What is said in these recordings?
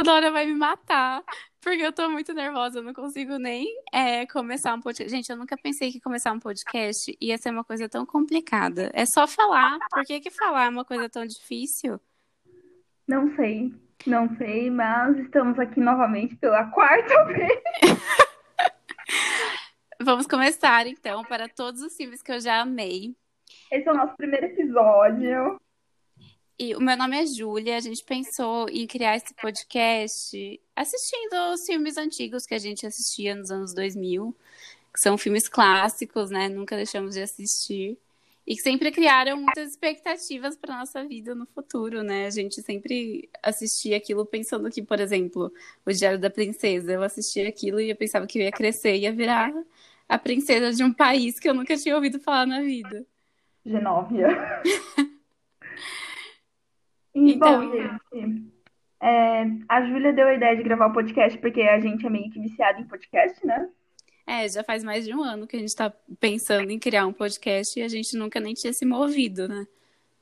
Isadora vai me matar. Porque eu tô muito nervosa, eu não consigo nem é, começar um podcast. Gente, eu nunca pensei que começar um podcast ia ser uma coisa tão complicada. É só falar. Por que, que falar é uma coisa tão difícil? Não sei, não sei, mas estamos aqui novamente pela quarta vez. Vamos começar, então, para todos os filmes que eu já amei. Esse é o nosso primeiro episódio. E o meu nome é Júlia. A gente pensou em criar esse podcast assistindo os filmes antigos que a gente assistia nos anos 2000, que são filmes clássicos, né? Nunca deixamos de assistir. E que sempre criaram muitas expectativas para nossa vida no futuro, né? A gente sempre assistia aquilo pensando que, por exemplo, o Diário da Princesa, eu assistia aquilo e eu pensava que eu ia crescer e ia virar a princesa de um país que eu nunca tinha ouvido falar na vida. Genóvia. E, então... bom, gente, é, a Júlia deu a ideia de gravar o podcast porque a gente é meio que viciado em podcast, né? É, já faz mais de um ano que a gente tá pensando em criar um podcast e a gente nunca nem tinha se movido, né?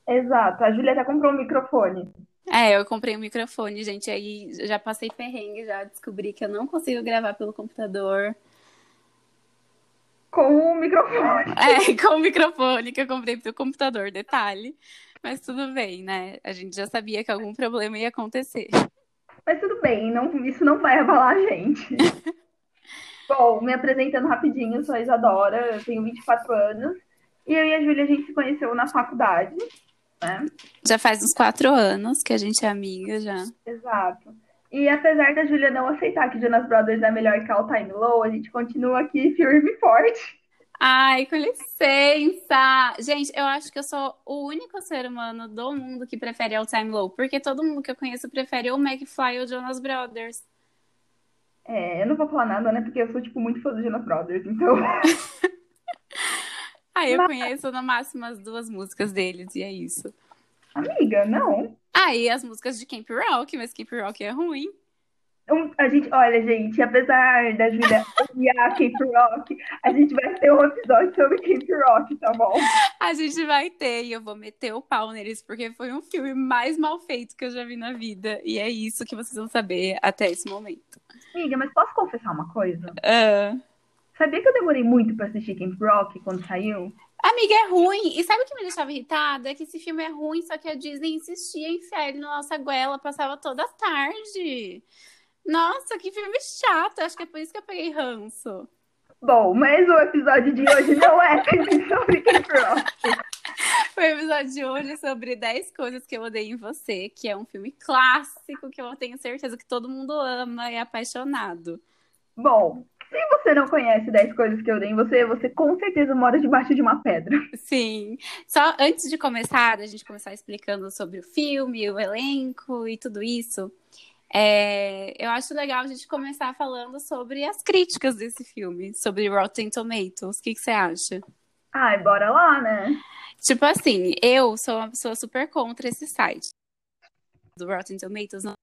Exato. A Júlia até comprou um microfone. É, eu comprei um microfone, gente. Aí já passei perrengue, já descobri que eu não consigo gravar pelo computador. Com o microfone. É, com o microfone que eu comprei pelo computador, detalhe. Mas tudo bem, né? A gente já sabia que algum problema ia acontecer. Mas tudo bem, não, isso não vai abalar a gente. Bom, me apresentando rapidinho, sou a Isadora, eu tenho 24 anos. E eu e a Júlia, a gente se conheceu na faculdade, né? Já faz uns quatro anos que a gente é amiga já. Exato. E apesar da Júlia não aceitar que Jonas Brothers é melhor que All Time Low, a gente continua aqui firme e forte. Ai, com licença! Gente, eu acho que eu sou o único ser humano do mundo que prefere All Time Low, porque todo mundo que eu conheço prefere o McFly ou o Jonas Brothers. É, eu não vou falar nada, né? Porque eu sou, tipo, muito fã do Jonas Brothers, então. ah, eu Mas... conheço no máximo as duas músicas deles, e é isso. Amiga, não. Ah, e as músicas de Camp Rock, mas Camp Rock é ruim. Um, a gente, olha, gente, apesar da Julia odiar Camp Rock, a gente vai ter um episódio sobre Camp Rock, tá bom? A gente vai ter, e eu vou meter o pau neles, porque foi um filme mais mal feito que eu já vi na vida. E é isso que vocês vão saber até esse momento. Amiga, mas posso confessar uma coisa? Uh... Sabia que eu demorei muito pra assistir Camp Rock quando saiu? Amiga, é ruim. E sabe o que me deixava irritada? É que esse filme é ruim, só que a Disney insistia em enfiar ele na nossa goela, passava toda tarde. Nossa, que filme chato. Acho que é por isso que eu peguei ranço. Bom, mas o episódio de hoje não é sobre Camp Rock. O episódio de hoje é sobre 10 coisas que eu odeio em você, que é um filme clássico que eu tenho certeza que todo mundo ama e é apaixonado. Bom, se você não conhece 10 coisas que eu odeio em você, você com certeza mora debaixo de uma pedra. Sim. Só antes de começar, a gente começar explicando sobre o filme, o elenco e tudo isso, é, eu acho legal a gente começar falando sobre as críticas desse filme, sobre Rotten Tomatoes. O que, que você acha? Ai, bora lá, né? Tipo assim, eu sou uma pessoa super contra esse site do Rotten Tomatoes, não...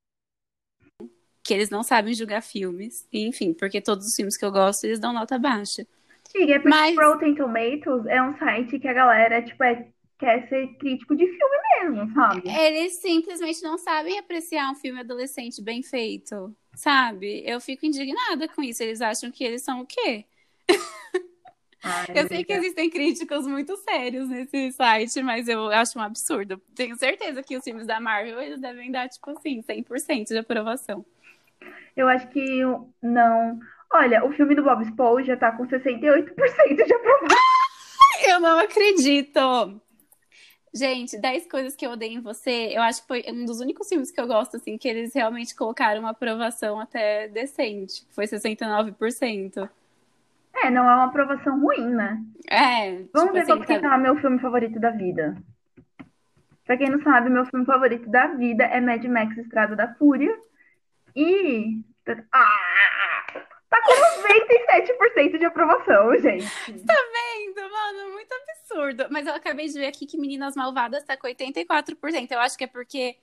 que eles não sabem julgar filmes, enfim, porque todos os filmes que eu gosto, eles dão nota baixa. Sim, é porque Mas... Rotten Tomatoes é um site que a galera, tipo, é quer ser crítico de filme mesmo, sabe? Eles simplesmente não sabem apreciar um filme adolescente bem feito, sabe? Eu fico indignada com isso. Eles acham que eles são o quê? Ai, eu sei que existem críticos muito sérios nesse site, mas eu acho um absurdo. Tenho certeza que os filmes da Marvel eles devem dar, tipo assim, 100% de aprovação. Eu acho que não. Olha, o filme do Bob Esponja tá com 68% de aprovação. Eu não acredito. Gente, 10 coisas que eu odeio em você, eu acho que foi um dos únicos filmes que eu gosto, assim, que eles realmente colocaram uma aprovação até decente. Foi 69%. É, não é uma aprovação ruim, né? É. Vamos tipo ver assim, qual tá... é o meu filme favorito da vida. Pra quem não sabe, meu filme favorito da vida é Mad Max Estrada da Fúria. E. Ah! Tá com 97% de aprovação, gente. Tá vendo, mano? Muito absurdo. Mas eu acabei de ver aqui que Meninas Malvadas tá com 84%. Eu acho que é porque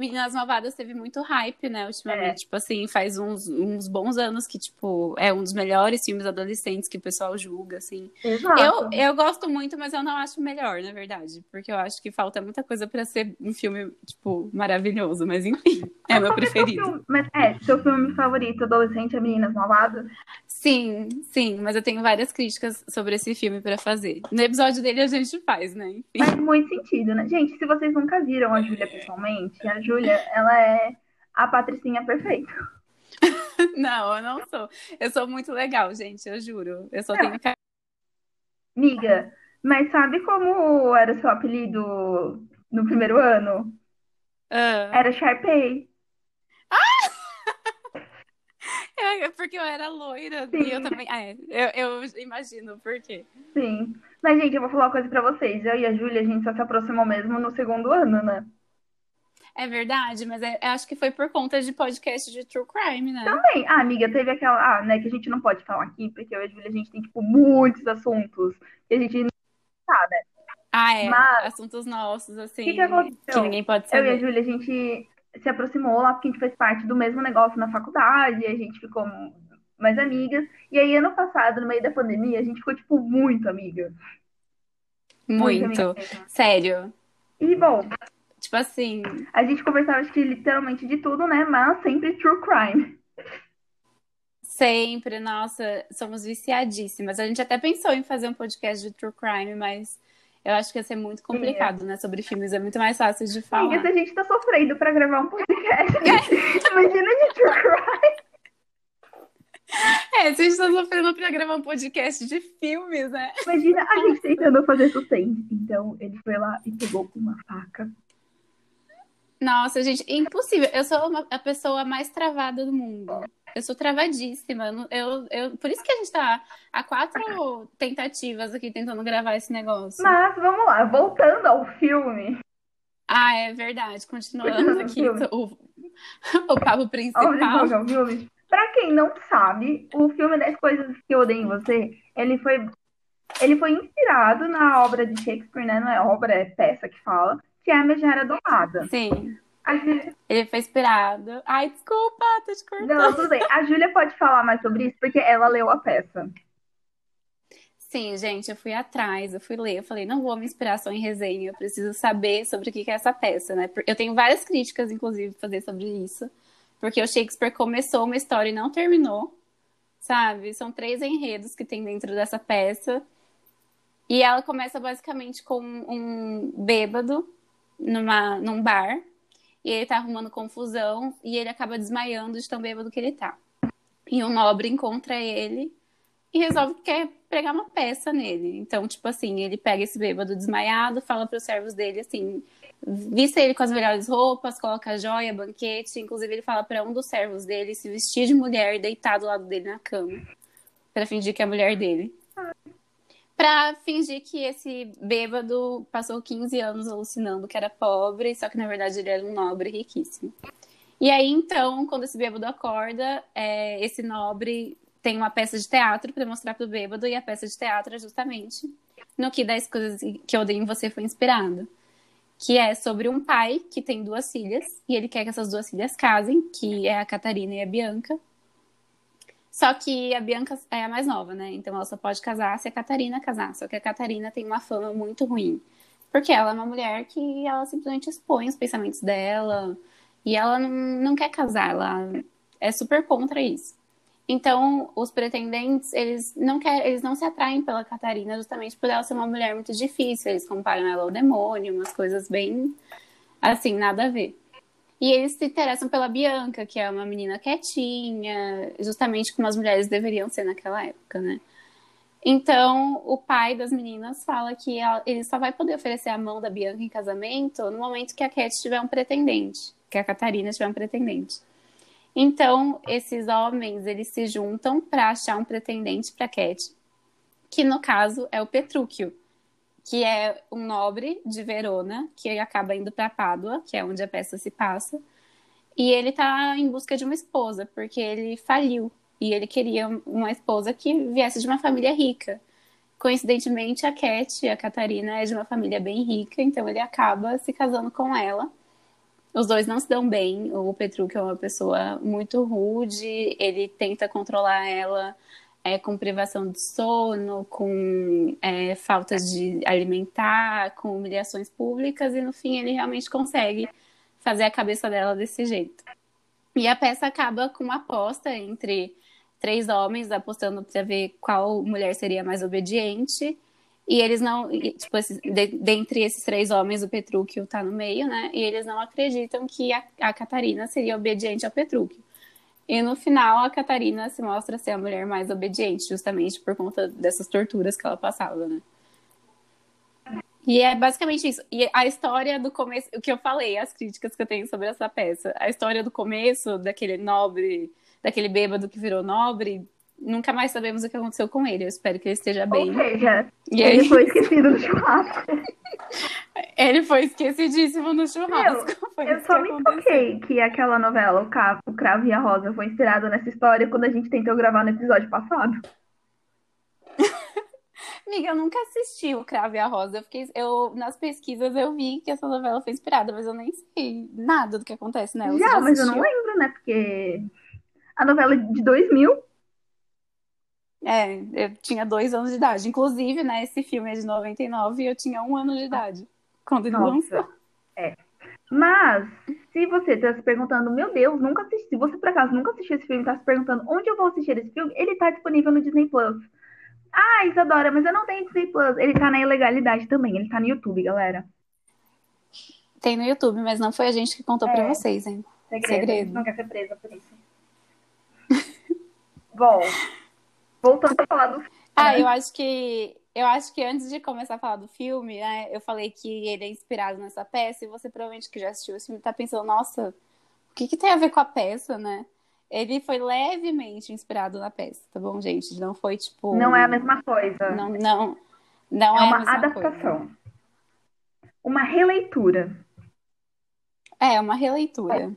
Meninas Malvadas teve muito hype, né, ultimamente. É. Tipo assim, faz uns, uns bons anos que, tipo, é um dos melhores filmes adolescentes que o pessoal julga, assim. Exato. Eu, eu gosto muito, mas eu não acho melhor, na verdade. Porque eu acho que falta muita coisa para ser um filme, tipo, maravilhoso. Mas enfim, é meu preferido. Mas é, seu filme favorito adolescente é Meninas Malvadas? Sim, sim, mas eu tenho várias críticas sobre esse filme para fazer. No episódio dele a gente faz, né? Enfim. Faz muito sentido, né? Gente, se vocês nunca viram a Júlia pessoalmente, a Júlia, ela é a patricinha perfeita. não, eu não sou. Eu sou muito legal, gente, eu juro. Eu só não. tenho. Miga, mas sabe como era seu apelido no primeiro ano? Uh. Era Sharpay. É, é porque eu era loira Sim. e eu também. É, eu, eu imagino por quê. Sim. Mas, gente, eu vou falar uma coisa pra vocês. Eu e a Júlia, a gente só se aproximou mesmo no segundo ano, né? É verdade, mas é, acho que foi por conta de podcast de true crime, né? Também. Ah, amiga, teve aquela. Ah, né, que a gente não pode falar aqui, porque eu e a Júlia, a gente tem, tipo, muitos assuntos que a gente não sabe. Ah, é. Mas... Assuntos nossos, assim. Que, que, aconteceu? que ninguém pode saber. Eu e a Júlia, a gente se aproximou lá porque a gente fez parte do mesmo negócio na faculdade, a gente ficou mais amigas. E aí, ano passado, no meio da pandemia, a gente ficou, tipo, muito amiga. Muito. muito amiga Sério. E, bom. Tipo assim. A gente conversava, acho que literalmente de tudo, né? Mas sempre true crime. Sempre, nossa, somos viciadíssimas. A gente até pensou em fazer um podcast de true crime, mas eu acho que ia ser muito complicado, Sim, é. né? Sobre filmes, é muito mais fácil de falar. Sim, a gente tá sofrendo pra gravar um podcast. Imagina de true crime. É, se a gente tá sofrendo pra gravar um podcast de filmes, né? Imagina a gente tentando fazer suspense. Então, ele foi lá e pegou uma faca. Nossa, gente, impossível. Eu sou uma, a pessoa mais travada do mundo. Eu sou travadíssima. Eu, eu, por isso que a gente tá há quatro tentativas aqui tentando gravar esse negócio. Mas vamos lá, voltando ao filme. Ah, é verdade. Continuando aqui o, o papo principal. Pra quem não sabe, o filme 10 Coisas que Eu Odeio em Você, ele foi, ele foi inspirado na obra de Shakespeare, né? Não é obra, é peça que fala, que é A Megera Domada. Sim. Ele foi inspirado. Ai, desculpa, tô te cortando. Não, tudo bem. A Júlia pode falar mais sobre isso, porque ela leu a peça. Sim, gente, eu fui atrás, eu fui ler, eu falei, não vou me inspirar só em resenha, eu preciso saber sobre o que é essa peça, né? Eu tenho várias críticas, inclusive, pra fazer sobre isso, porque o Shakespeare começou uma história e não terminou, sabe? São três enredos que tem dentro dessa peça, e ela começa basicamente com um bêbado numa, num bar, e ele tá arrumando confusão e ele acaba desmaiando de tão bêbado que ele tá. E o nobre encontra ele e resolve que quer pregar uma peça nele. Então, tipo assim, ele pega esse bêbado desmaiado, fala para os servos dele assim: vista ele com as melhores roupas, coloca joia, banquete. Inclusive, ele fala para um dos servos dele se vestir de mulher e deitar do lado dele na cama, para fingir que é a mulher dele pra fingir que esse bêbado passou 15 anos alucinando que era pobre, só que na verdade ele era um nobre riquíssimo. E aí, então, quando esse bêbado acorda, é, esse nobre tem uma peça de teatro para mostrar pro bêbado, e a peça de teatro é justamente no que das coisas que eu dei em você foi inspirado. Que é sobre um pai que tem duas filhas, e ele quer que essas duas filhas casem, que é a Catarina e a Bianca. Só que a Bianca é a mais nova, né? Então ela só pode casar se a Catarina casar. Só que a Catarina tem uma fama muito ruim. Porque ela é uma mulher que ela simplesmente expõe os pensamentos dela. E ela não, quer casar, ela é super contra isso. Então, os pretendentes, eles não querem, eles não se atraem pela Catarina justamente por ela ser uma mulher muito difícil. Eles comparam ela ao demônio, umas coisas bem assim, nada a ver. E eles se interessam pela Bianca, que é uma menina quietinha, justamente como as mulheres deveriam ser naquela época, né? Então, o pai das meninas fala que ele só vai poder oferecer a mão da Bianca em casamento no momento que a Cat tiver um pretendente, que a Catarina tiver um pretendente. Então, esses homens, eles se juntam para achar um pretendente para Cat, que no caso é o Petrúquio, que é um nobre de Verona, que acaba indo para Pádua, que é onde a peça se passa. E ele tá em busca de uma esposa, porque ele faliu. E ele queria uma esposa que viesse de uma família rica. Coincidentemente, a Cat, a Catarina, é de uma família bem rica, então ele acaba se casando com ela. os dois não se dão bem. O Petruk é uma pessoa muito rude, ele tenta controlar ela é, com privação de sono, com é, faltas de alimentar, com humilhações públicas, e no fim ele realmente consegue fazer a cabeça dela desse jeito. E a peça acaba com uma aposta entre três homens apostando para ver qual mulher seria mais obediente. E eles não, tipo, de, dentre esses três homens, o Petrúquio tá no meio, né? E eles não acreditam que a, a Catarina seria obediente ao Petrúquio. E no final, a Catarina se mostra ser a mulher mais obediente, justamente por conta dessas torturas que ela passava, né? E é basicamente isso. E a história do começo, o que eu falei, as críticas que eu tenho sobre essa peça. A história do começo, daquele nobre, daquele bêbado que virou nobre, nunca mais sabemos o que aconteceu com ele. Eu espero que ele esteja bem. Ou seja, E ele aí- foi esquecido no churrasco. Ele foi esquecidíssimo no churrasco. Foi Eu só me aconteceu. toquei que aquela novela, o Cravo, o Cravo e a Rosa, foi inspirada nessa história quando a gente tentou gravar no episódio passado. Amiga, eu nunca assisti o Cravo e a Rosa. Eu fiquei, eu, nas pesquisas eu vi que essa novela foi inspirada, mas eu nem sei nada do que acontece nela. Você Já, mas eu não lembro, né? Porque a novela é de 2000. É, eu tinha dois anos de idade. Inclusive, né, esse filme é de 99 e eu tinha um ano de idade quando ele lançou. Mas, se você tá se perguntando, meu Deus, nunca assisti. Se você por acaso nunca assistiu esse filme e tá se perguntando onde eu vou assistir esse filme, ele tá disponível no Disney Plus. Ah, Isadora, mas eu não tenho Disney Plus. Ele tá na ilegalidade também. Ele tá no YouTube, galera. Tem no YouTube, mas não foi a gente que contou pra É. vocês, hein? Segredo. Segredo. Não quer ser presa por isso. Bom, voltando a falar do Ah, É. eu acho que eu acho que antes de começar a falar do filme, né, eu falei que ele é inspirado nessa peça e você provavelmente que já assistiu esse filme tá pensando, nossa, o que que tem a ver com a peça, né? Ele foi levemente inspirado na peça, tá bom, gente? Não foi tipo Não é a mesma coisa. não não não é é, a uma adaptação. Uma releitura. coisa. É uma releitura.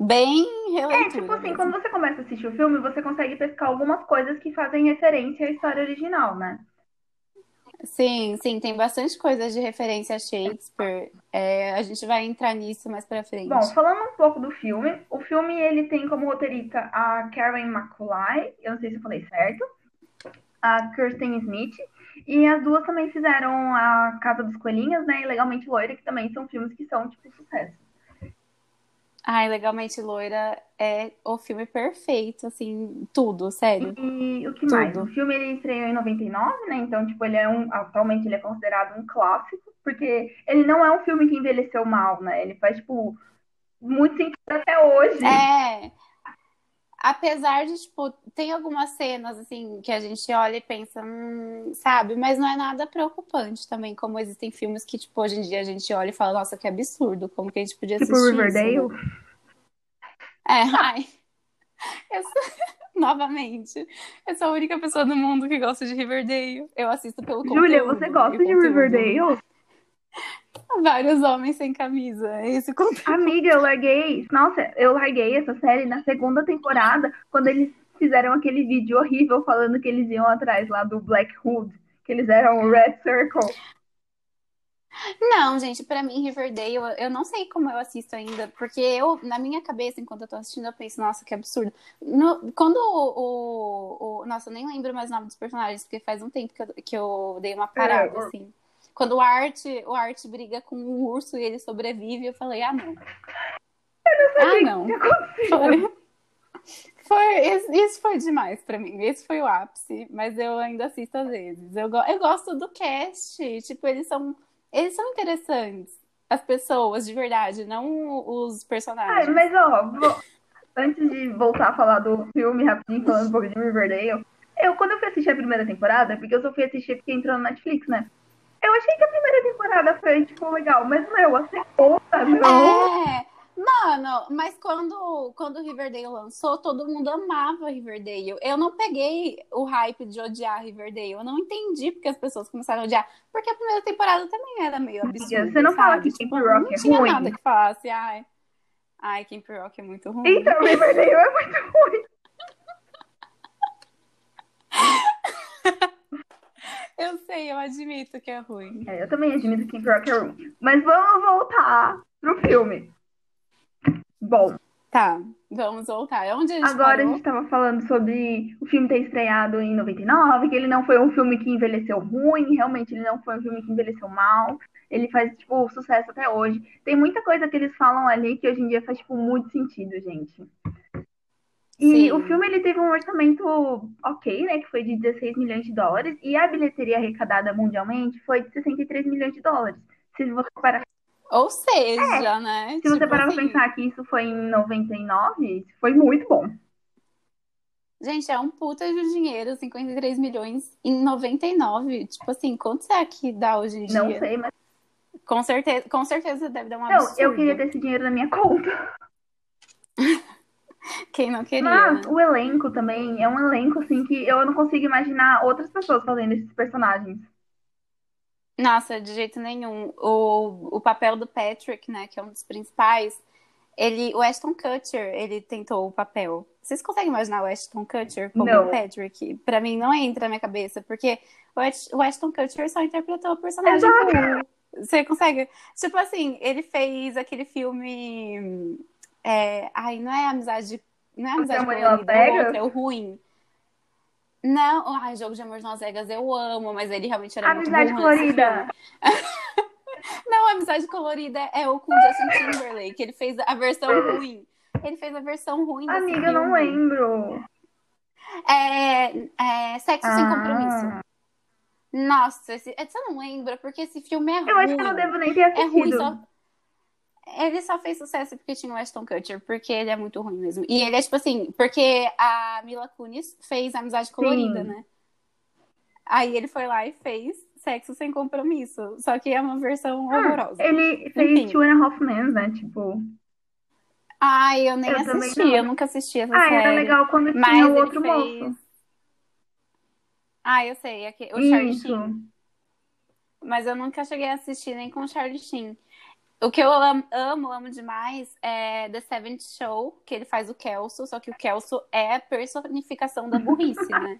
Bem É, releitura. tipo assim, mesmo. quando você começa a assistir o filme, você consegue pescar algumas coisas que fazem referência à história original, né? Sim, sim, tem bastante coisa de referência a Shakespeare. É, a gente vai entrar nisso mais pra frente. Bom, falando um pouco do filme, o filme ele tem como roteirista a Karen McCullough, eu não sei se eu falei certo, a Kirsten Smith, e as duas também fizeram a Casa dos Coelhinhos, né, e Legalmente Loira, que também são filmes que são, tipo, sucesso. Ai, Legalmente Loira é o filme perfeito, assim, tudo, sério. E o que mais? Tudo. O filme ele estreou em 99, né, então, tipo, ele é um, atualmente ele é considerado um clássico, porque ele não é um filme que envelheceu mal, né, ele faz, tipo, muito sentido até hoje. É. Apesar de, tipo, tem algumas cenas, assim, que a gente olha e pensa, hum, sabe? Mas não é nada preocupante também, como existem filmes que, tipo, hoje em dia a gente olha e fala, nossa, que absurdo, como que a gente podia Tipo assistir Riverdale. isso, né? É, ai. Eu sou... Novamente, eu sou a única pessoa do mundo que gosta de Riverdale. Eu assisto pelo Júlia, você gosta de Riverdale? Vários homens sem camisa. É esse conteúdo. Amiga, eu larguei. Nossa, eu larguei essa série na segunda temporada, quando eles fizeram aquele vídeo horrível falando que eles iam atrás lá do Black Hood, que eles eram o Red Circle. Não, gente, pra mim, Riverdale, eu- eu não sei como eu assisto ainda, porque eu, na minha cabeça, enquanto eu tô assistindo, eu penso, nossa, que absurdo. No- quando o, o- o- Nossa, eu nem lembro mais o nome dos personagens, porque faz um tempo que eu, que eu dei uma parada, É, assim. Quando o Art, o Art briga com o urso e ele sobrevive, eu falei, ah, não. Ah, não. O que aconteceu? Foi, foi, esse- isso foi demais pra mim. Esse foi o ápice, mas eu ainda assisto às vezes. Eu, eu gosto do cast. Tipo, eles são, eles são interessantes. As pessoas, de verdade, não os personagens. mas ó, vou- antes de voltar a falar do filme rapidinho, falando um pouco de Riverdale, eu, quando eu fui assistir a primeira temporada, porque eu só fui assistir porque entrou no Netflix, né? Eu achei que a primeira temporada foi, tipo, legal, mas, meu, a segunda, não. É, mano, mas quando, quando o Riverdale lançou, todo mundo amava Riverdale. Eu não peguei o hype de odiar Riverdale. Eu não entendi porque as pessoas começaram a odiar. Porque a primeira temporada também era meio absurda. você não fala sabe? que Tipo, Camp Rock não é tinha ruim? nada que falasse, ai. Ai, Camp Rock é muito ruim. Então, Riverdale é muito ruim. Eu sei, eu admito que é ruim. É, eu também admito que Rock é ruim. Mas vamos voltar pro filme. Bom, Tá, vamos voltar. Onde a gente agora a parou? gente tava falando sobre o filme ter estreado em 99, que ele não foi um filme que envelheceu ruim, realmente ele não foi um filme que envelheceu mal. Ele faz, tipo, sucesso até hoje. Tem muita coisa que eles falam ali que hoje em dia faz, tipo, muito sentido, gente. E Sim. o filme, ele teve um orçamento ok, né, que foi de 16 milhões de dólares, e a bilheteria arrecadada mundialmente foi de 63 milhões de dólares. Se você parar Ou seja, né? É. Se você Tipo parar pra assim, pensar que isso foi em 99, foi muito bom. Gente, é um puta de dinheiro, 53 milhões em 99. Tipo assim, quanto será que dá hoje em dia? Não sei, mas. Com certeza, com certeza deve dar uma Não, absurda. eu queria ter esse dinheiro na minha conta. Quem não queria, Mas né? o elenco também é um elenco, assim, que eu não consigo imaginar outras pessoas fazendo esses personagens. Nossa, de jeito nenhum. O, o papel do Patrick, né, que é um dos principais, ele, o Ashton Kutcher, ele tentou o papel. Vocês conseguem imaginar o Ashton Kutcher como Não. o Patrick? Pra mim não entra na minha cabeça, porque o Ash- o Ashton Kutcher só interpretou o personagem Exato. Você consegue? Tipo assim, ele fez aquele filme. É, ai, não é amizade. Não é amizade colorida, é o ruim. Não, ai, jogo de amor Las Vegas eu amo, mas ele realmente era muito Amizade burro nesse colorida. filme. Não, Amizade Colorida é o com Justin Timberlake. Ele fez a versão ruim. Ele fez a versão ruim Amiga, eu não filme. lembro. É, é Sexo Sem Ah. Compromisso. Nossa, esse, você não lembra? Porque esse filme é ruim. Eu acho que eu não devo nem ter É ruim, assistido. só... Ele só fez sucesso porque tinha o Ashton Kutcher, porque ele é muito ruim mesmo. E ele é tipo assim, porque a Mila Kunis fez Amizade Colorida, né? Aí ele foi lá e fez Sexo Sem Compromisso. Só que é uma versão Ah, horrorosa. ele fez Enfim. Two and a Half Men, né? Tipo. Ai, eu nem Eu assisti, eu nunca assisti essa Ah, série. era legal quando Mas tinha o ele outro fez- moço. Ah, eu sei, aqui- o Charlie. Sheen. Mas eu nunca cheguei a assistir nem com o Charlie Sheen. O que eu am- amo, amo demais é The Seventh Show, que ele faz o Kelso, só que o Kelso é a personificação da burrice, né?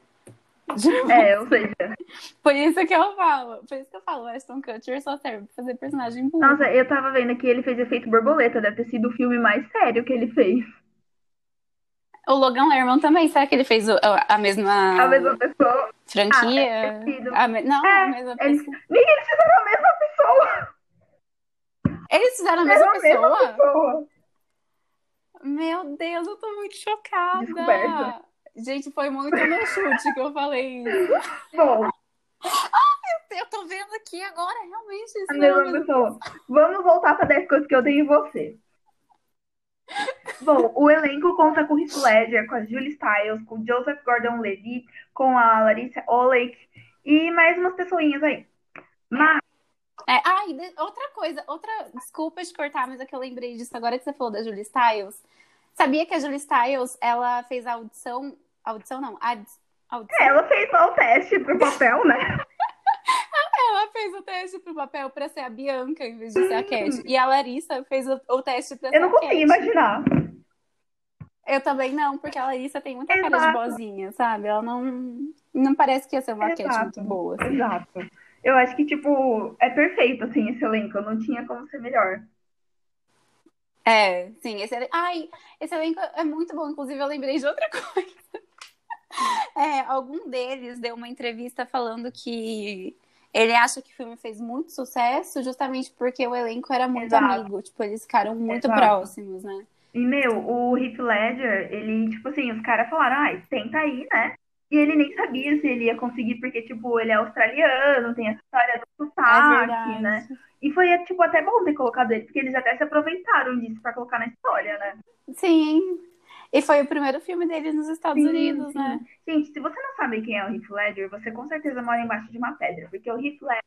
É, ou seja. Por isso que eu falo, por isso que eu falo, Ashton Kutcher só serve pra fazer personagem burro. Nossa, eu tava vendo que ele fez Efeito Borboleta. Deve ter sido o filme mais sério que ele fez. O Logan Lerman também, será que ele fez o- a, mesma A mesma pessoa. franquia? Ah, deve ter sido. A me- Não, É, a mesma pessoa. Eles fizeram a mesma pessoa. Eles fizeram a mesma pessoa? pessoa. Meu Deus, eu tô muito chocada. Descoberta. Gente, foi muito no chute que eu falei isso. Bom, Eu tô vendo aqui agora, realmente. Isso a é mesma pessoa. Vamos voltar para 10 coisas que eu tenho em você. Bom, o elenco conta com Heath Ledger, com a Julie Stiles, com o Joseph Gordon-Levitt, com a Larissa Oleyk e mais umas pessoinhas aí. Mas, É, ai, de- outra coisa, outra. Desculpa te cortar, mas é que eu lembrei disso agora que você falou da Julie Stiles. Sabia que a Julie Stiles, ela fez a audição. Audição não, a audição. ela fez o teste pro papel, né? Ela fez o teste pro papel pra ser a Bianca em vez de ser a Cat. E a Larissa fez o, o teste pra ser Eu não a consigo imaginar. Eu também não, porque a Larissa tem muita cara de Exato. boazinha, sabe? Ela não. Não parece que ia ser uma Cat Exato. muito boa. assim. Exato. Eu acho que, tipo, é perfeito, assim, esse elenco. Não tinha como ser melhor. É, sim, esse elenco. Ai, esse elenco é muito bom. Inclusive, eu lembrei de outra coisa. É, algum deles deu uma entrevista falando que ele acha que o filme fez muito sucesso justamente porque o elenco era muito Exato. amigo. Tipo, eles ficaram muito Exato. próximos, né? E, meu, o Heath Ledger, ele, tipo assim, os caras falaram, ai, tenta aí, né? E ele nem sabia se ele ia conseguir, porque, tipo, ele é australiano, tem essa história do É sotaque, verdade. né? E foi, tipo, até bom ter colocado ele, porque eles até se aproveitaram disso pra colocar na história, né? Sim. E foi o primeiro filme dele nos Estados Sim, Unidos, sim. né? Gente, se você não sabe quem é o Heath Ledger, você com certeza mora embaixo de uma pedra, porque o Heath Ledger,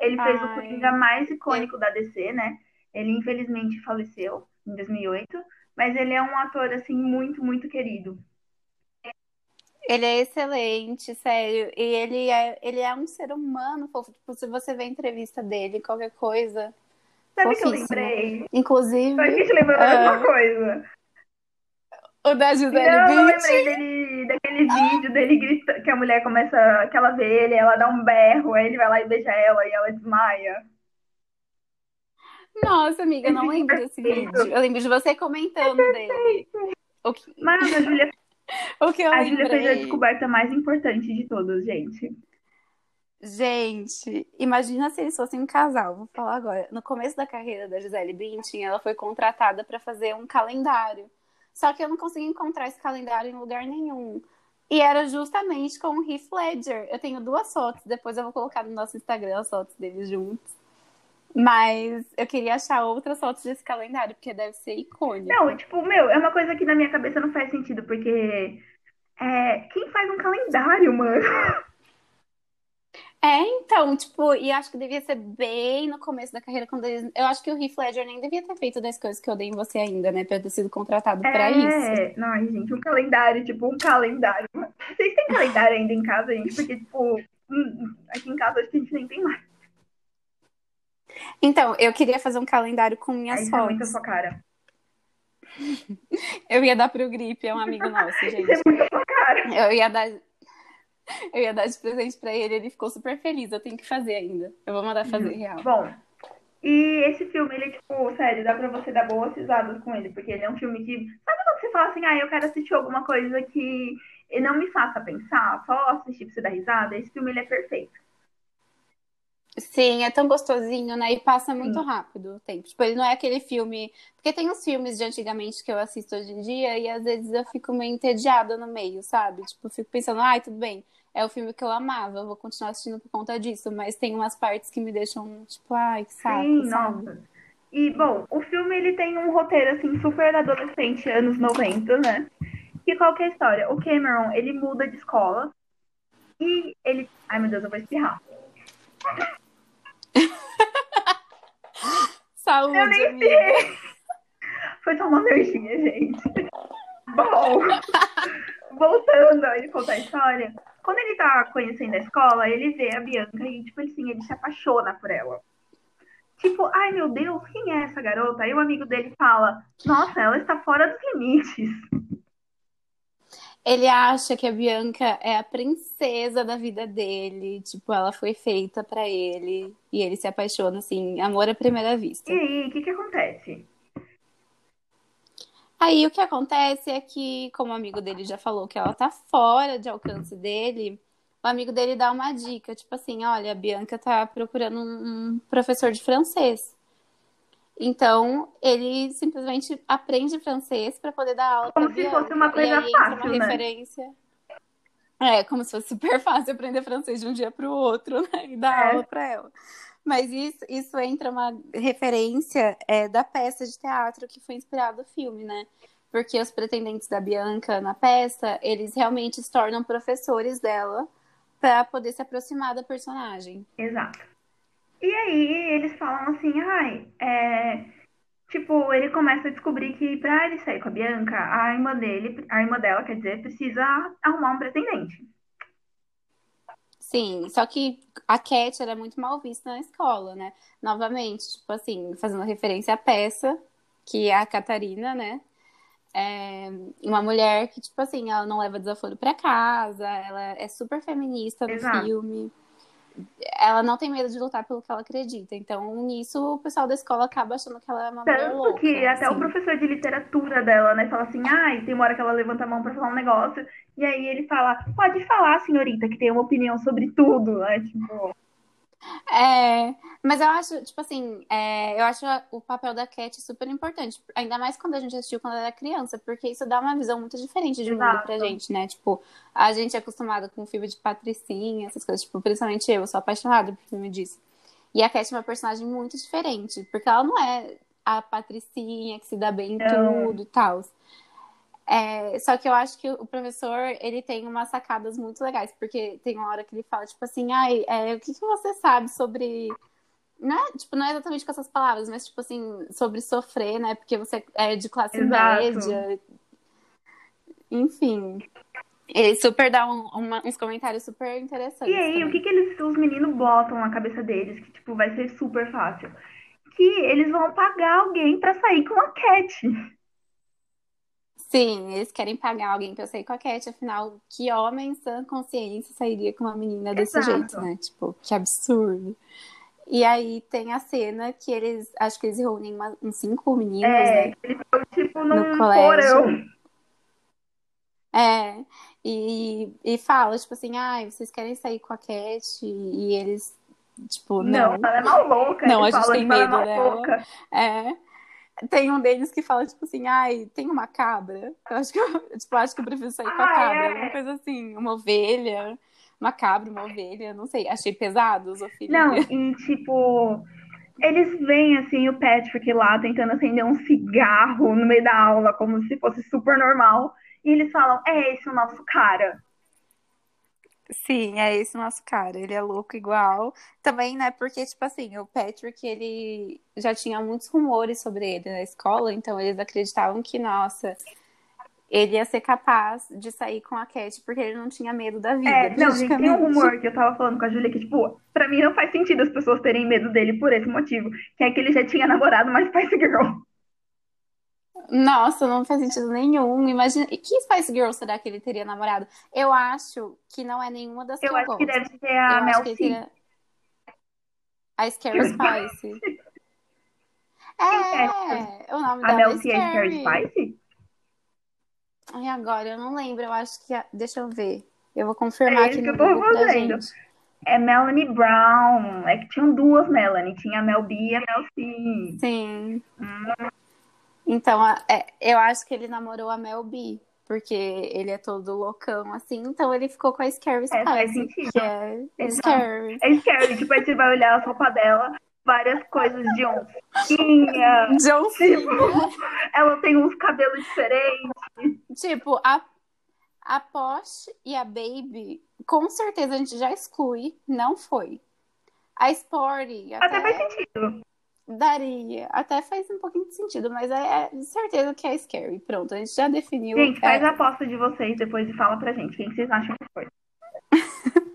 ele fez o Ai. Coringa mais icônico da DC, né? Ele infelizmente faleceu em 2008, mas ele é um ator, assim, muito, muito querido. Ele é excelente, sério. E ele é, ele é um ser humano fofo. Tipo, se você vê a entrevista dele, qualquer coisa. Sabe o que eu lembrei? Inclusive, Só que te lembrou da Ah. mesma coisa. o da Gisele Não, eu lembrei dele, daquele vídeo dele gritando, que a mulher começa, que ela vê ele, ela dá um berro, aí ele vai lá e beija ela e ela desmaia. Nossa, amiga, eu não lembro desse vídeo. Eu lembro de você comentando dele. O que, Mano, a Júlia, o que eu a descoberta mais importante de todas, gente. Gente, imagina se eles fossem um casal. Vou falar agora. No começo da carreira da Gisele Bündchen, ela foi contratada para fazer um calendário. Só que eu não consegui encontrar esse calendário em lugar nenhum. E era justamente com o Heath Ledger. Eu tenho duas fotos, depois eu vou colocar no nosso Instagram as fotos deles juntos. Mas eu queria achar outras fotos desse calendário, porque deve ser icônico. Não, tipo, meu, é uma coisa que na minha cabeça não faz sentido, porque é, quem faz um calendário, mano? É, então, tipo, e acho que devia ser bem no começo da carreira, quando eles... Eu acho que o Heath Ledger nem devia ter feito das coisas que eu dei em você ainda, né? Pra ter sido contratado pra isso. É, não, gente, um calendário, tipo, um calendário. Vocês têm calendário ainda em casa, gente? Porque, tipo, hum, aqui em casa acho que a gente nem tem mais. Então, eu queria fazer um calendário com minhas isso é muito a fotos. sua cara. Eu ia dar pro Gripe, é um amigo nosso, Isso gente. é muito a sua cara. Eu ia dar. Eu ia dar de presente pra ele, ele ficou super feliz. Eu tenho que fazer ainda. Eu vou mandar fazer real. Bom, e esse filme, ele, tipo, sério, dá pra você dar boas risadas com ele, porque ele é um filme que. Sabe quando você fala assim, ah, eu quero assistir alguma coisa que não me faça pensar, só assistir pra você dar risada? Esse filme, ele é perfeito. Sim, é tão gostosinho, né? E passa muito rápido o tempo. Tipo, ele não é aquele filme. Porque tem uns filmes de antigamente que eu assisto hoje em dia e às vezes eu fico meio entediada no meio, sabe? Tipo, eu fico pensando, ai, tudo bem. É o filme que eu amava, eu vou continuar assistindo por conta disso, mas tem umas partes que me deixam, tipo, ai, que saco, Sim, sabe? nossa. E, bom, o filme, ele tem um roteiro, assim, super adolescente, anos 90, né? Que qual que é a história? O Cameron, ele muda de escola e ele... Ai, meu Deus, eu vou espirrar. Saúde, Eu nem amiga. sei. Foi só uma alergia, gente. Bom, voltando a ele contar a história. Quando ele tá conhecendo a escola, ele vê a Bianca e, tipo assim, ele se apaixona por ela. Tipo, ai meu Deus, quem é essa garota? Aí o amigo dele fala, nossa, ela está fora dos limites. Ele acha que a Bianca é a princesa da vida dele, tipo, ela foi feita pra ele e ele se apaixona assim, amor à primeira vista. E aí, o que que acontece? Aí o que acontece é que, como o amigo dele já falou que ela tá fora de alcance dele, o amigo dele dá uma dica, tipo assim, olha, a Bianca tá procurando um professor de francês. Então, ele simplesmente aprende francês pra poder dar aula Como se fosse uma coisa fácil, uma né? referência. É, como se fosse super fácil aprender francês de um dia pro outro, né? E dar É. aula pra ela. Mas isso, isso entra uma referência é, da peça de teatro que foi inspirado no filme, né? Porque os pretendentes da Bianca na peça, eles realmente se tornam professores dela pra poder se aproximar da personagem. Exato. E aí eles falam assim, ai, é... Tipo, ele começa a descobrir que pra ele sair com a Bianca, a irmã dele, a irmã dela, quer dizer, precisa arrumar um pretendente. Sim, só que a Cat era muito mal vista na escola, né? Novamente, tipo assim, fazendo referência à peça, que é a Catarina, né? É uma mulher que, tipo assim, ela não leva desaforo pra casa, ela é super feminista no Exato. filme. Ela não tem medo de lutar pelo que ela acredita. Então, nisso, o pessoal da escola acaba achando que ela é uma mulher Tanto louca. que até o assim. professor de literatura dela, né, fala assim, ai, tem uma hora que ela levanta a mão pra falar um negócio, e aí ele fala, pode falar, senhorita, que tem uma opinião sobre tudo, né? Tipo, É, mas eu acho, tipo assim, é, eu acho o papel da Cat super importante, ainda mais quando a gente assistiu quando ela era criança, porque isso dá uma visão muito diferente de mundo Exato. pra gente, né? Tipo, a gente é acostumado com filme de patricinha, essas coisas, tipo, principalmente eu, eu sou apaixonada por filme disso. E a Cat é uma personagem muito diferente, porque ela não é a patricinha que se dá bem em Não. tudo e tal. É, só que eu acho que o professor, ele tem umas sacadas muito legais, porque tem uma hora que ele fala, tipo assim, ai, é, o que, que você sabe sobre. Não é, tipo, não é exatamente com essas palavras, mas tipo assim, sobre sofrer, né? Porque você é de classe Exato. média. Enfim. Ele super dá um- uma- uns comentários super interessantes. E aí, o também. que, que eles, os meninos botam na cabeça deles, que, tipo, vai ser super fácil? Que eles vão pagar alguém pra sair com a Cat. Sim, eles querem pagar alguém pra sair com a Cat, afinal, que homem sã consciência sairia com uma menina desse Exato. jeito, né? Tipo, que absurdo. E aí tem a cena que eles, acho que eles reúnem uma, uns cinco meninos, É, né? eles estão tipo num No colégio. porão. É, e, e fala, tipo assim, ai, vocês querem sair com a Cat? E eles, tipo, Não, não. ela é mal louca. Não, a gente tem é medo mal dela. louca. É. Tem um deles que fala, tipo assim, ai, tem uma cabra. Eu acho que eu, tipo, acho que eu prefiro sair com a Ah, cabra. é. Alguma coisa assim, uma ovelha, uma cabra, uma ovelha, não sei. Achei pesado, zoofilia. Não, e tipo, eles veem assim o Patrick lá tentando acender um cigarro no meio da aula, como se fosse super normal. E eles falam, é esse o nosso cara. Sim, é esse nosso cara. Ele é louco igual. Também, né? Porque, tipo assim, o Patrick, ele já tinha muitos rumores sobre ele na escola, então eles acreditavam que, nossa, ele ia ser capaz de sair com a Cat porque ele não tinha medo da vida. É, não, gente, tem um rumor que eu tava falando com a Julia que, tipo, pra mim não faz sentido as pessoas terem medo dele por esse motivo. Que é que ele já tinha namorado uma Spice Girl. Nossa, não faz sentido nenhum. Imagina. E que Spice Girl será que ele teria namorado? Eu acho que não é nenhuma das que Eu eu acho que deve ser Eu a acho Mel C. teria. A Scary Spice. É, o nome A dela Mel é C é Scary. Spice? Ai, agora eu não lembro. Eu acho que. Deixa eu ver. Eu vou É confirmar isso aqui que eu no pra fazendo. gente. É Melanie Brown. É que tinham duas Melanie. Tinha a Mel B e a Mel C. Sim. Então, a- é, eu acho que ele namorou a Mel B. Porque ele é todo loucão, assim. Então ele ficou com a Scary Spice. É, faz sentido. Que é Exato. Scary. É Scary. Tipo, aí você vai olhar a roupa dela, várias coisas de oncinha. John Tipo, Cena. ela tem uns cabelos diferentes. Tipo, a, a Posh e a Baby, com certeza a gente já exclui, não foi. A Sporty até, Até faz sentido. Daria, até faz um pouquinho de sentido, mas é, é certeza que é Scary. Pronto, a gente já definiu. Gente, faz é. a aposta de vocês depois e fala pra gente. Quem que vocês acham que foi?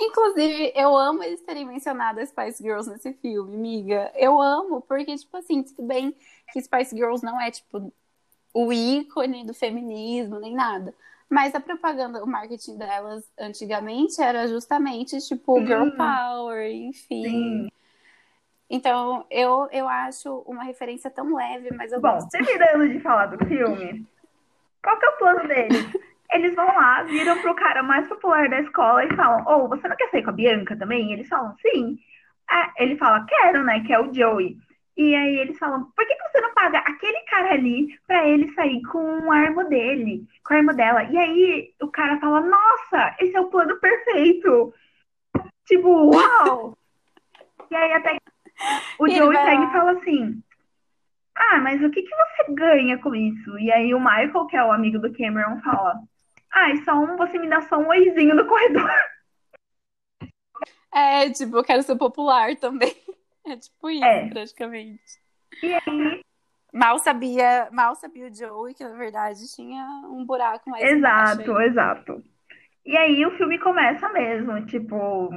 Inclusive, eu amo eles terem mencionado as Spice Girls nesse filme, amiga. Eu amo, porque, tipo assim, tudo bem que Spice Girls não é, tipo, o ícone do feminismo, nem nada. Mas a propaganda, o marketing delas antigamente era justamente, tipo, Sim. girl power, enfim. Sim. Então, eu, eu acho uma referência tão leve, mas eu Bom, gosto. terminando de falar do filme, qual que é o plano deles? Eles vão lá, viram pro cara mais popular da escola e falam: Ô, você não quer sair com a Bianca também? E eles falam: Sim. Ah, ele fala: Quero, né? Que é o Joey. E aí eles falam: Por que, que você não paga aquele cara ali pra ele sair com a irmã dele, com a irmã dela? E aí o cara fala: Nossa, esse é o plano perfeito. Tipo, uau! E aí até o E Joey pega e fala assim: Ah, mas o que que você ganha com isso? E aí o Michael, que é o amigo do Cameron, fala: Ah, é só um, você me dá só um oizinho no corredor. É, tipo, eu quero ser popular também. É tipo isso, É. praticamente. E aí, Mal sabia, mal sabia o Joey que na verdade tinha um buraco mais exato, exato. E aí o filme começa mesmo, tipo,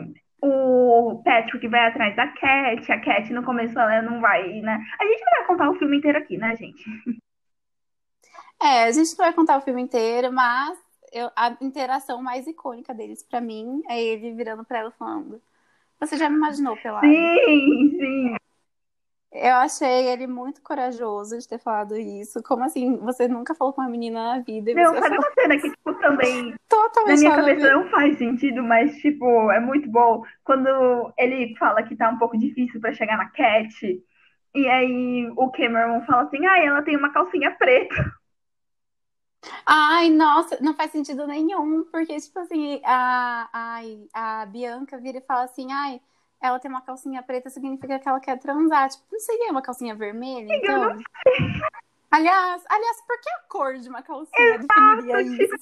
o Patrick vai atrás da Cat, a Cat no começo ela não vai, né? A gente não vai contar o filme inteiro aqui, né, gente? É, a gente não vai contar o filme inteiro, mas eu- a interação mais icônica deles pra mim é ele virando pra ela falando: Você já me imaginou pelado? Sim, sim. Eu achei ele muito corajoso de ter falado isso. Como assim? Você nunca falou com uma menina na vida Não, sabe falou uma cena que, tipo, também Na totalmente minha nada a cabeça não faz sentido, mas, tipo, é muito bom quando ele fala que tá um pouco difícil pra chegar na Cat. E aí o Cameron fala assim: ah, ela tem uma calcinha preta. Ai, nossa, não faz sentido nenhum, porque, tipo assim, a, ai, a Bianca vira e fala assim, ai, ela tem uma calcinha preta, significa que ela quer transar. Tipo, não seria uma calcinha vermelha, então? Aliás, aliás, por que a cor de uma calcinha definiria isso?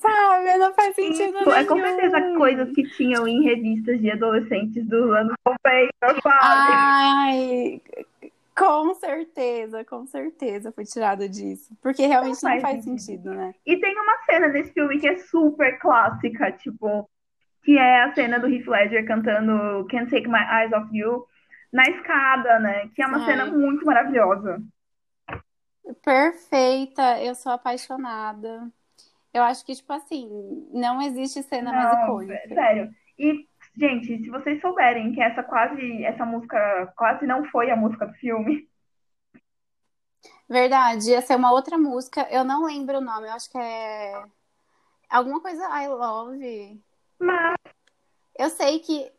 Sabe, não faz sentido Isso, é com nenhum. certeza coisas que tinham em revistas de adolescentes dos anos 90, sabe? Ai, com certeza, com certeza foi tirado disso. Porque realmente Não não faz faz sentido, né? E tem uma cena nesse filme que é super clássica, tipo, que é a cena do Heath Ledger cantando Can't Take My Eyes Off You na escada, né? Que é uma Ai. cena muito maravilhosa. Perfeita, eu sou apaixonada. Eu acho que, tipo assim, não existe cena mais Não, icônica. sério. E Gente, se vocês souberem que essa quase, essa música quase não foi a música do filme. Verdade, ia ser uma outra música. Eu não lembro o nome, eu acho que é. Alguma coisa I Love. Mas. Eu sei que.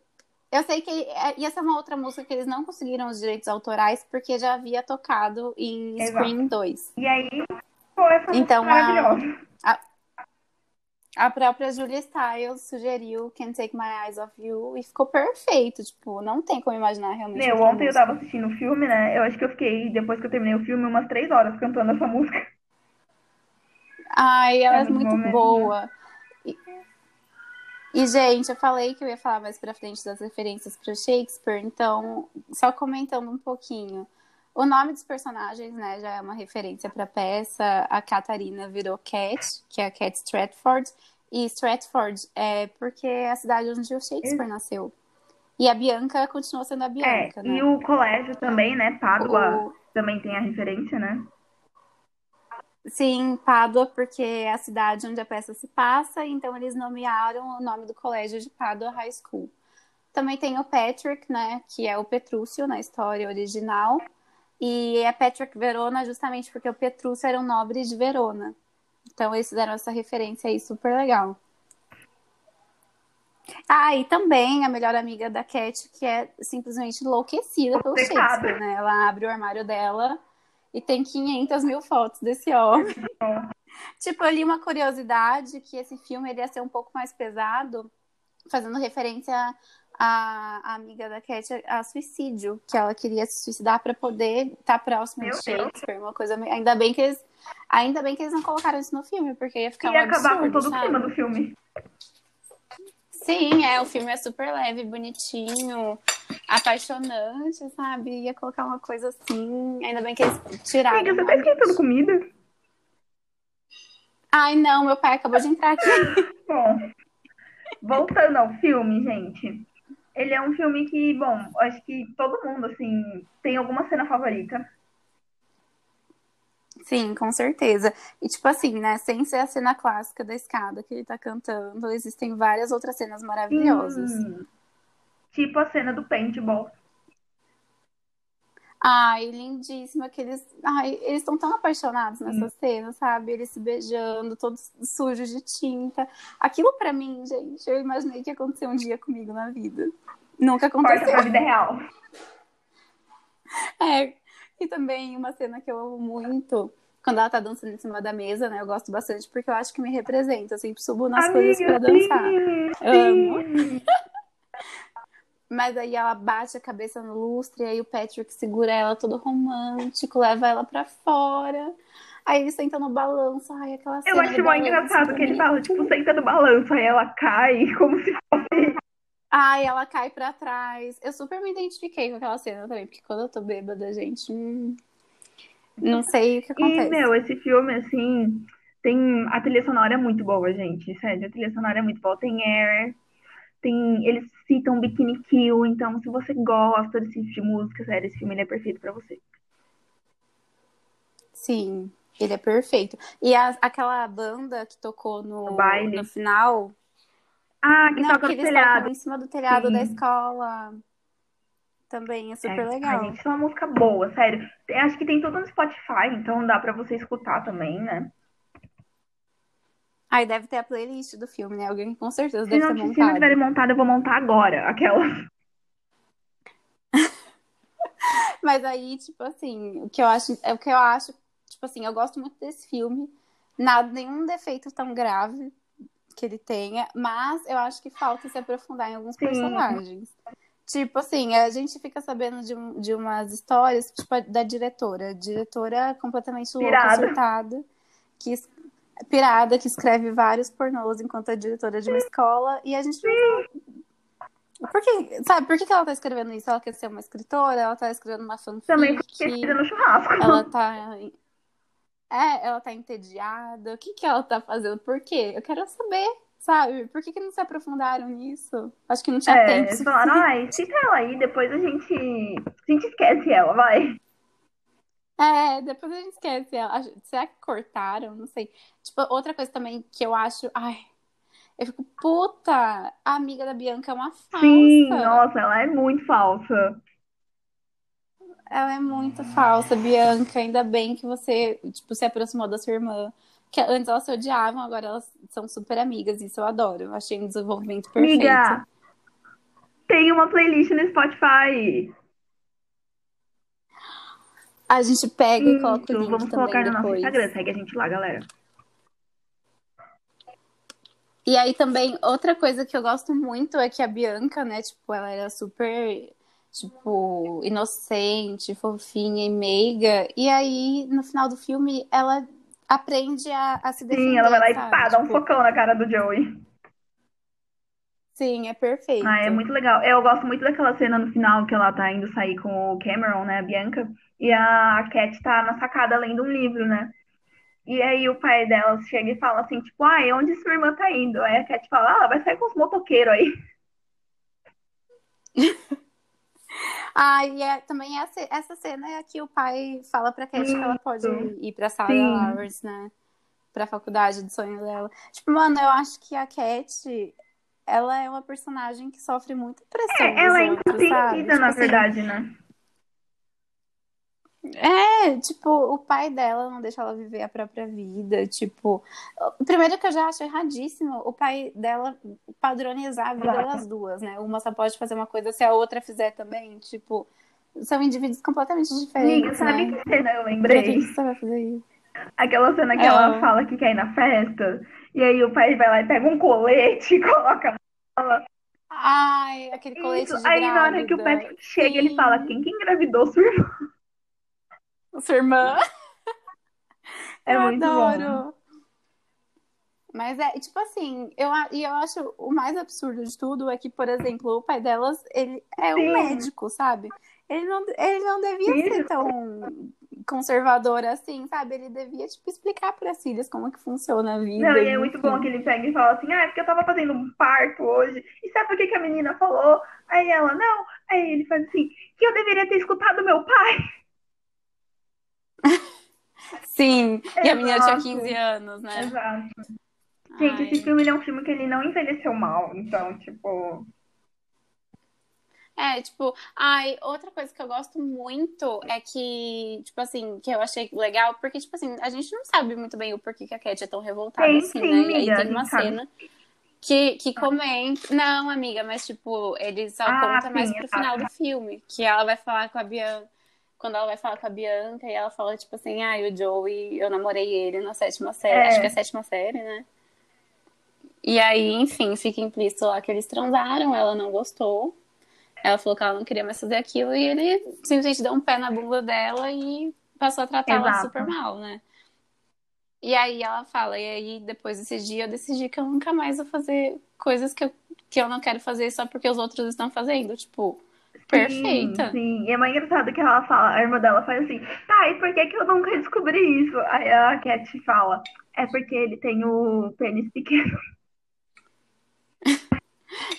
Eu sei que é, ia ser uma outra música que eles não conseguiram os direitos autorais porque já havia tocado em Exato. Scream 2. E aí, foi essa Então, música a- maravilhosa. A própria Julia Stiles sugeriu Can't Take My Eyes Off You e ficou perfeito. Tipo, não tem como imaginar realmente. Meu, ontem eu música. tava assistindo o filme, né? Eu acho que eu fiquei, depois que eu terminei o filme, umas três horas cantando essa música. Ai, ela É é, muito muito bom mesmo, boa. E, e, gente, eu falei que eu ia falar mais pra frente das referências pro Shakespeare, então, só comentando um pouquinho. O nome dos personagens, né, já é uma referência pra peça. A Catarina virou Cat, que é a Cat Stratford. E Stratford é porque é a cidade onde o Shakespeare nasceu. E a Bianca continuou sendo a É, Bianca, né? e o colégio também, né? Pádua O- também tem a referência, né? Sim, Pádua, porque é a cidade onde a peça se passa, então eles nomearam o nome do colégio de Pádua High School. Também tem o Patrick, né, que é o Petrúcio na história original, e é Patrick Verona justamente porque o Petrúcio era um nobre de Verona. Então eles fizeram essa referência aí super legal. Ah, e também a melhor amiga da Cat, que é simplesmente enlouquecida pelo. Shakespeare, né? Ela abre o armário dela e tem 500 mil fotos desse homem. Tipo, eu li uma curiosidade que esse filme ele ia ser um pouco mais pesado, fazendo referência à, à amiga da Cat a suicídio, que ela queria se suicidar para poder estar próxima Meu de Shakespeare, uma coisa ainda bem que eles ainda bem que eles não colocaram isso no filme, porque ia ficar Ia um acabar com absurdo, todo o sabe? clima do filme. Sim, é, o filme é super leve, bonitinho, apaixonante, sabe? Ia colocar uma coisa assim, ainda bem que eles tiraram. Amiga, você tá esquentando comida? Ai, não, meu pai acabou de entrar aqui. Bom, voltando ao filme, gente. Ele é um filme que, bom, acho que todo mundo, assim, tem alguma cena favorita. Sim, com certeza. E tipo assim, né? Sem ser a cena clássica da escada que ele tá cantando, existem várias outras cenas maravilhosas. Hum, tipo a cena do paintball. Ai, lindíssima que eles. Ai, eles estão tão apaixonados nessa Hum. cena, sabe? Eles se beijando, todos sujos de tinta. Aquilo pra mim, gente, eu imaginei que ia acontecer um dia comigo na vida. Nunca Corta aconteceu. pra vida real. É. E também uma cena que eu amo muito, quando ela tá dançando em cima da mesa, né? Eu gosto bastante porque eu acho que me representa. Eu sempre subo nas coisas pra dançar. sim, sim. Mas aí ela bate a cabeça no lustre, aí o Patrick segura ela todo romântico, leva ela pra fora. Aí eles sentam no balanço. Ai, aquela cena Eu acho mó engraçado que ele fala, tipo, senta no balanço, aí ela cai, como se fosse. Ai, ela cai pra trás. Eu super me identifiquei com aquela cena também, porque quando eu tô bêbada, gente, hum, não sei o que E, acontece. meu, esse filme, assim, tem. A trilha sonora é muito boa, gente. Sério, a trilha sonora é muito boa. Tem Air, tem. Eles citam Bikini Kill, então se você gosta desse tipo de música, sério, esse filme é perfeito pra você. Sim, ele é perfeito. E a- aquela banda que tocou no, no final, Ah, que não, toca que no eles telhado. em cima do telhado da Sim. escola. Também é super É, legal. Ai, gente, isso é uma música boa, sério. Tem- Acho que tem tudo no Spotify, então dá pra você escutar também, né? Aí deve ter a playlist do filme, né? Alguém com certeza Se deve não, ter se não montado. tiverem montado, eu vou montar agora. Aquela. Mas aí, tipo assim, o que eu acho, é o que eu acho, tipo assim, eu gosto muito desse filme. Nada, nenhum defeito tão grave que ele tenha, mas eu acho que falta se aprofundar em alguns Sim. personagens. Tipo assim, a gente fica sabendo de, de umas histórias, tipo, da diretora. Diretora completamente louca, Pirada. surtada, que pirada, que escreve vários pornôs enquanto é diretora de uma escola, e a gente não por que, sabe, por que que ela tá escrevendo isso? Ela quer ser uma escritora? Ela tá escrevendo uma fanfic? Também pesquisa no churrasco. Ela tá. É, ela tá entediada. O que que ela tá fazendo? Por quê? Eu quero saber, sabe? Por que que não se aprofundaram nisso? Acho que não tinha É, tempo. eles falaram, ai, cita ela aí, depois a gente, a gente esquece ela, vai. É, depois a gente esquece ela. Será que cortaram? Não sei. Tipo, outra coisa também que eu acho. Ai, Eu fico, puta, a amiga da Bianca é uma falsa. Sim, nossa, ela é muito falsa. Ela é muito falsa, Bianca. Ainda bem que você, tipo, se aproximou da sua irmã. Que antes elas se odiavam, agora elas são super amigas. Isso eu adoro. Eu achei um desenvolvimento perfeito. Amiga, tem uma playlist no Spotify. A gente pega e coloca o Isso, link vamos colocar no nosso depois. Instagram. Segue a gente lá, galera. E aí também, outra coisa que eu gosto muito é que a Bianca, né, tipo, ela era super, tipo, inocente, fofinha e meiga. E aí, no final do filme, ela aprende a, a se defender, Sim, ela vai lá e pá, dá um Tipo, socão na cara do Joey. Sim, é perfeito. Ah, é muito legal. Eu gosto muito daquela cena no final que ela tá indo sair com o Cameron, né, a Bianca, e a Cat tá na sacada lendo um livro, né? E aí o pai dela chega e fala assim, tipo, ai, onde sua irmã tá indo? Aí a Cat fala, ah, vai sair com os motoqueiros aí. Ah, e é, também essa, essa cena é que o pai fala pra Cat que ela pode ir pra Sarah Sim. Lawrence, né? Pra faculdade do sonho dela. Tipo, mano, eu acho que a Cat, ela é uma personagem que sofre muita pressão É, ela é outros, incompreendida, Tipo na assim, verdade, né? É, tipo, o pai dela não deixa ela viver a própria vida, tipo, primeiro que eu já acho erradíssimo o pai dela padronizar a vida das duas, né? Uma só pode fazer uma coisa se a outra fizer também, tipo, são indivíduos completamente Amiga, diferentes, sabe né? que cena eu lembrei? que você vai fazer isso? Aquela cena que É. ela fala que quer ir na festa, e aí o pai vai lá e pega um colete e coloca nela. Ai, aquele colete Isso. de Aí na hora que o grávida. Patrick chega, ele Sim. fala, quem que engravidou sua irmã? Sua irmã. É eu muito bom. adoro. Mas é, tipo assim, eu, e eu acho o mais absurdo de tudo é que, por exemplo, o pai delas, ele é um Sim. médico, sabe? Ele não, ele não devia ser tão conservador assim, sabe? Ele devia, tipo, explicar para as filhas como é que funciona a vida. Não, e é muito enfim. bom que ele pega e fala assim, ah, é porque eu tava fazendo um parto hoje, e sabe por que que a menina falou? Aí ela, não. Aí ele faz assim, que eu deveria ter escutado meu pai. Sim, e a menina tinha Exato. 15 anos, né? Exato. Gente, Ai. esse filme é um filme que ele não envelheceu mal, então, tipo... É, tipo, ai, outra coisa que eu gosto muito é que, tipo assim, que eu achei legal, porque, tipo assim, a gente não sabe muito bem o porquê que a Cat é tão revoltada assim, sim, né? E aí amiga, tem uma sabe. cena que, que comenta. Não, amiga, mas, tipo, ele só Ah, conta mais sim, pro exato. final do filme, que ela vai falar com a Bianca. Quando ela vai falar com a Bianca, e ela fala, tipo assim, ai, o Joey, eu namorei ele na sétima série. É. Acho que é a sétima série, né? E aí, enfim, fica implícito lá que eles transaram, ela não gostou. Ela falou que ela não queria mais fazer aquilo e ele simplesmente deu um pé na bunda dela e passou a tratar ela Exato. super mal, né? E aí ela fala, e aí depois desse dia eu decidi que eu nunca mais vou fazer coisas que eu, que eu não quero fazer só porque os outros estão fazendo. Tipo, perfeita. Sim, sim. E é mais engraçado que ela fala, a irmã dela faz assim, tá, e por que que eu nunca descobri isso? Aí a Cat fala, é porque ele tem o pênis pequeno.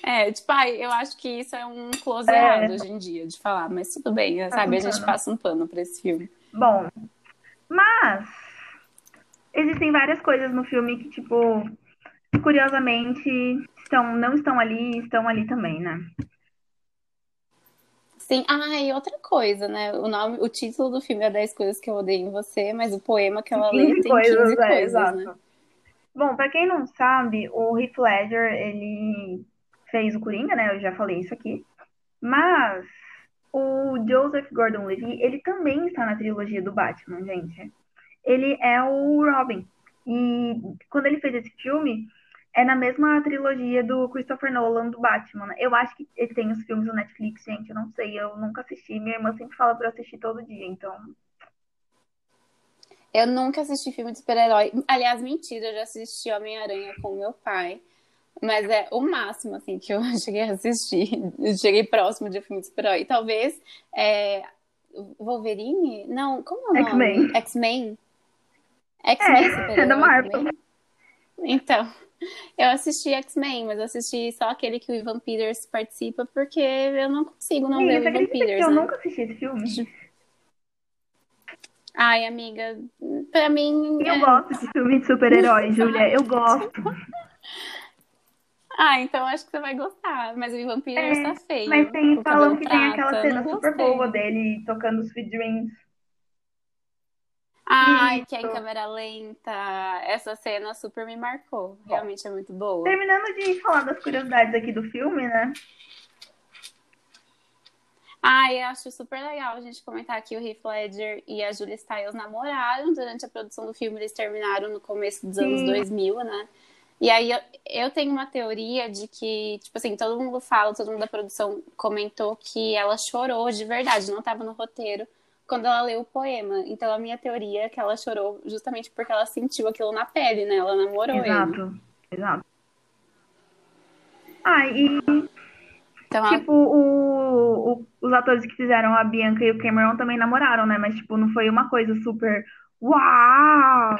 É, tipo, ai, eu acho que isso é um close É. errado hoje em dia de falar, mas tudo bem, sabe? A gente passa um pano pra esse filme. Bom, mas existem várias coisas no filme que, tipo, curiosamente, estão, não estão ali, estão ali também, né? Sim, ah, e outra coisa, né? O nome, o título do filme é 10 coisas que eu odeio em você, mas o poema que ela lê 15 tem 15 coisas, coisas, é, exato. né? Bom, pra quem não sabe, o Heath Ledger, ele fez o Coringa, né? Eu já falei isso aqui. Mas o Joseph Gordon-Levitt, ele também está na trilogia do Batman, gente. Ele é o Robin. E quando ele fez esse filme, é na mesma trilogia do Christopher Nolan do Batman. né? Eu acho que ele tem os filmes no Netflix, gente. Eu não sei, eu nunca assisti. Minha irmã sempre fala pra eu assistir todo dia, então. Eu nunca assisti filme de super-herói. Aliás, mentira, eu já assisti Homem-Aranha com meu pai. Mas é o máximo, assim, que eu cheguei a assistir. Eu cheguei próximo de filme de super-herói. Talvez é, Wolverine? Não, como é o nome? X-Men. X-Men? X-Men É, é da Marvel. Então, eu assisti X-Men, mas eu assisti só aquele que o Ivan Peters participa, porque eu não consigo não Amiga, ver o Ivan Peters, eu né? nunca assisti esse filme? Ai, amiga, pra mim. Eu é- gosto de filme de super-herói, Júlia. Eu gosto. Ah, então acho que você vai gostar. Mas o vampiro É, está feio. mas tem, falam que tem aquela prata. cena super boa dele tocando Sweet Dreams. Ai, que é em câmera lenta. Essa cena super me marcou. Realmente é muito boa. Terminando de falar das curiosidades aqui do filme, né? Ai, eu acho super legal a gente comentar que o Heath Ledger e a Julia Stiles namoraram durante a produção do filme. Eles terminaram no começo dos anos Sim. 2000, né? E aí eu, eu tenho uma teoria de que, tipo assim, todo mundo fala, todo mundo da produção comentou que ela chorou de verdade, não estava no roteiro quando ela leu o poema. Então a minha teoria é que ela chorou justamente porque ela sentiu aquilo na pele, né? Ela namorou ele. Exato, exato. Ah, e Então tipo, o, o- os atores que fizeram a Bianca e o Cameron também namoraram, né? Mas, tipo, não foi uma coisa super. Uau!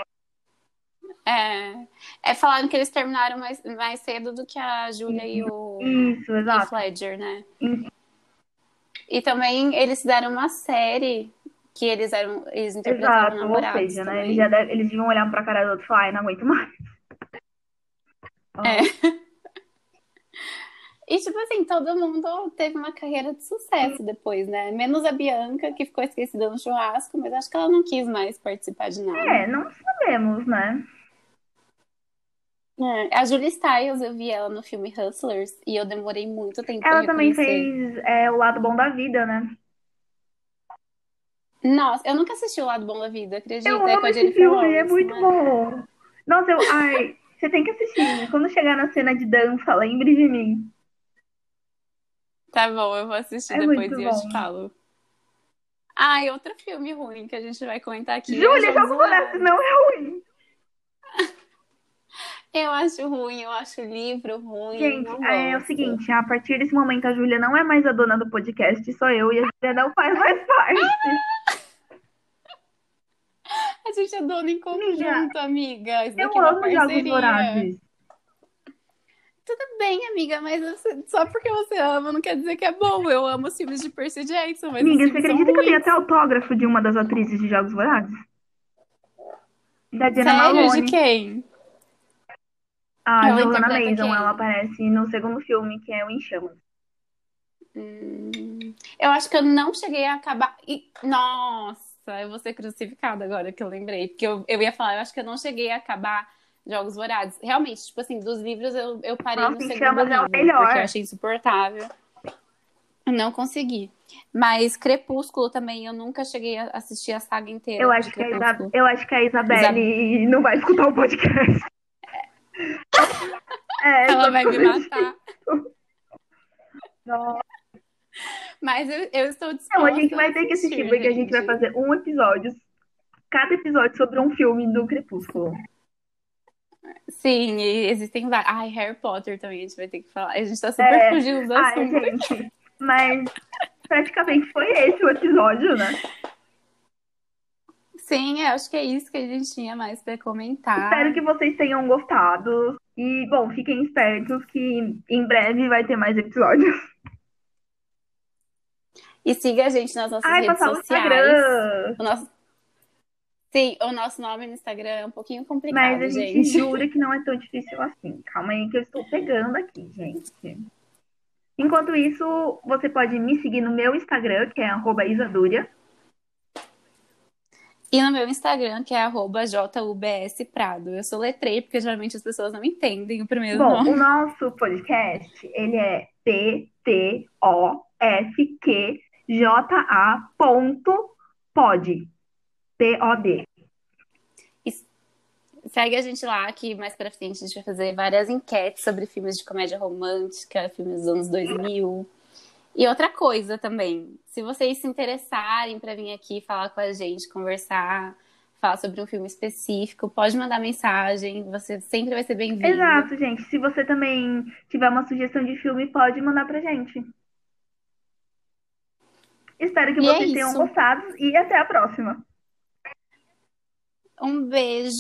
É, é falaram que eles terminaram mais, mais cedo do que a Julia e o Isso, exato. Ledger, né? Isso. E também eles fizeram uma série que eles eram, eles interpretaram Exato, ou namorados seja, né? Eles, já deve- eles deviam olhar um pra cara do outro e falar, ai, não aguento mais. É. E, tipo assim, todo mundo teve uma carreira de sucesso depois, né? Menos a Bianca, que ficou esquecida no churrasco, mas acho que ela não quis mais participar de nada. É, não sabemos, né? É, A Julia Stiles, eu vi ela no filme Hustlers e eu demorei muito tempo pra Ela também fez é, o lado bom da vida, né? Nossa, eu nunca assisti O Lado Bom da Vida, acredita? Eu é amo a esse filme, Lawrence, é muito né? bom. Nossa, eu, ai, você tem que assistir. Quando chegar na cena de dança, lembre de mim. Tá bom, eu vou assistir É depois e eu te bom. falo. Ah, e outro filme ruim que a gente vai comentar aqui. é Júlia, Jogos Vorazes não é ruim. Eu acho ruim, eu acho o livro ruim. Gente, é o seguinte, a partir desse momento a Júlia não é mais a dona do podcast, sou eu, e a Júlia não faz mais parte. A gente é dona em conjunto, amiga. Isso Eu é amo Jogos parceria. Vorazes. Tudo bem, amiga, mas você- só porque você ama não quer dizer que é bom. Eu amo os filmes de Percy Jackson, mas Amiga, você acredita que eu tenho até autógrafo de uma das atrizes de Jogos Vorazes? Da Diana Sério? Malone. De quem? A Ela interpreta Mason, quem? ela aparece no segundo filme, que é o Em Chamas. Hum, eu acho que eu não cheguei a acabar. e- Nossa, eu vou ser crucificada agora que eu lembrei. Porque eu, eu ia falar, eu acho que eu não cheguei a acabar Jogos Vorazes. Realmente, tipo assim, dos livros eu, eu parei Nossa, no segundo Chamas é o livro, melhor. porque eu achei insuportável. Não consegui. Mas Crepúsculo também, eu nunca cheguei a assistir a saga inteira Eu acho, que a Isa- Crepúsculo. eu acho que a Isabelle não vai escutar o podcast. É, Ela vai me matar. Nossa. Mas eu, eu estou disposta Não, a gente vai ter que assistir, porque a gente vai fazer um episódio, cada episódio sobre um filme do Crepúsculo. Sim, e existem vários. Ai, Harry Potter também a gente vai ter que falar. A gente tá super É. fugindo do Ai, assunto. gente, mas praticamente foi esse o episódio, né? Sim, eu acho que é isso que a gente tinha mais pra comentar. Espero que vocês tenham gostado. E, bom, fiquem espertos que em breve vai ter mais episódios. E siga a gente nas nossas Ai, redes o sociais. Instagram. O nosso... Sim, o nosso nome no Instagram é um pouquinho complicado, Mas a gente gente. jura que não é tão difícil assim. Calma aí que eu estou pegando aqui, gente. Enquanto isso, você pode me seguir no meu Instagram, que é arroba Isaduria. E no meu Instagram, que é JUBSPrado. Eu sou letrei, porque geralmente as pessoas não entendem o primeiro Bom, nome. o nosso podcast, ele é P-T-O-F-Q-J-A ponto pod. P-O-D. Segue a gente lá, que mais pra frente a gente vai fazer várias enquetes sobre filmes de comédia romântica, filmes dos anos 2000. E outra coisa também, se vocês se interessarem pra vir aqui falar com a gente, conversar, falar sobre um filme específico, pode mandar mensagem, você sempre vai ser bem-vindo. Exato, gente. Se você também tiver uma sugestão de filme, pode mandar pra gente. Espero que E é vocês tenham isso. gostado e até a próxima. Um beijo.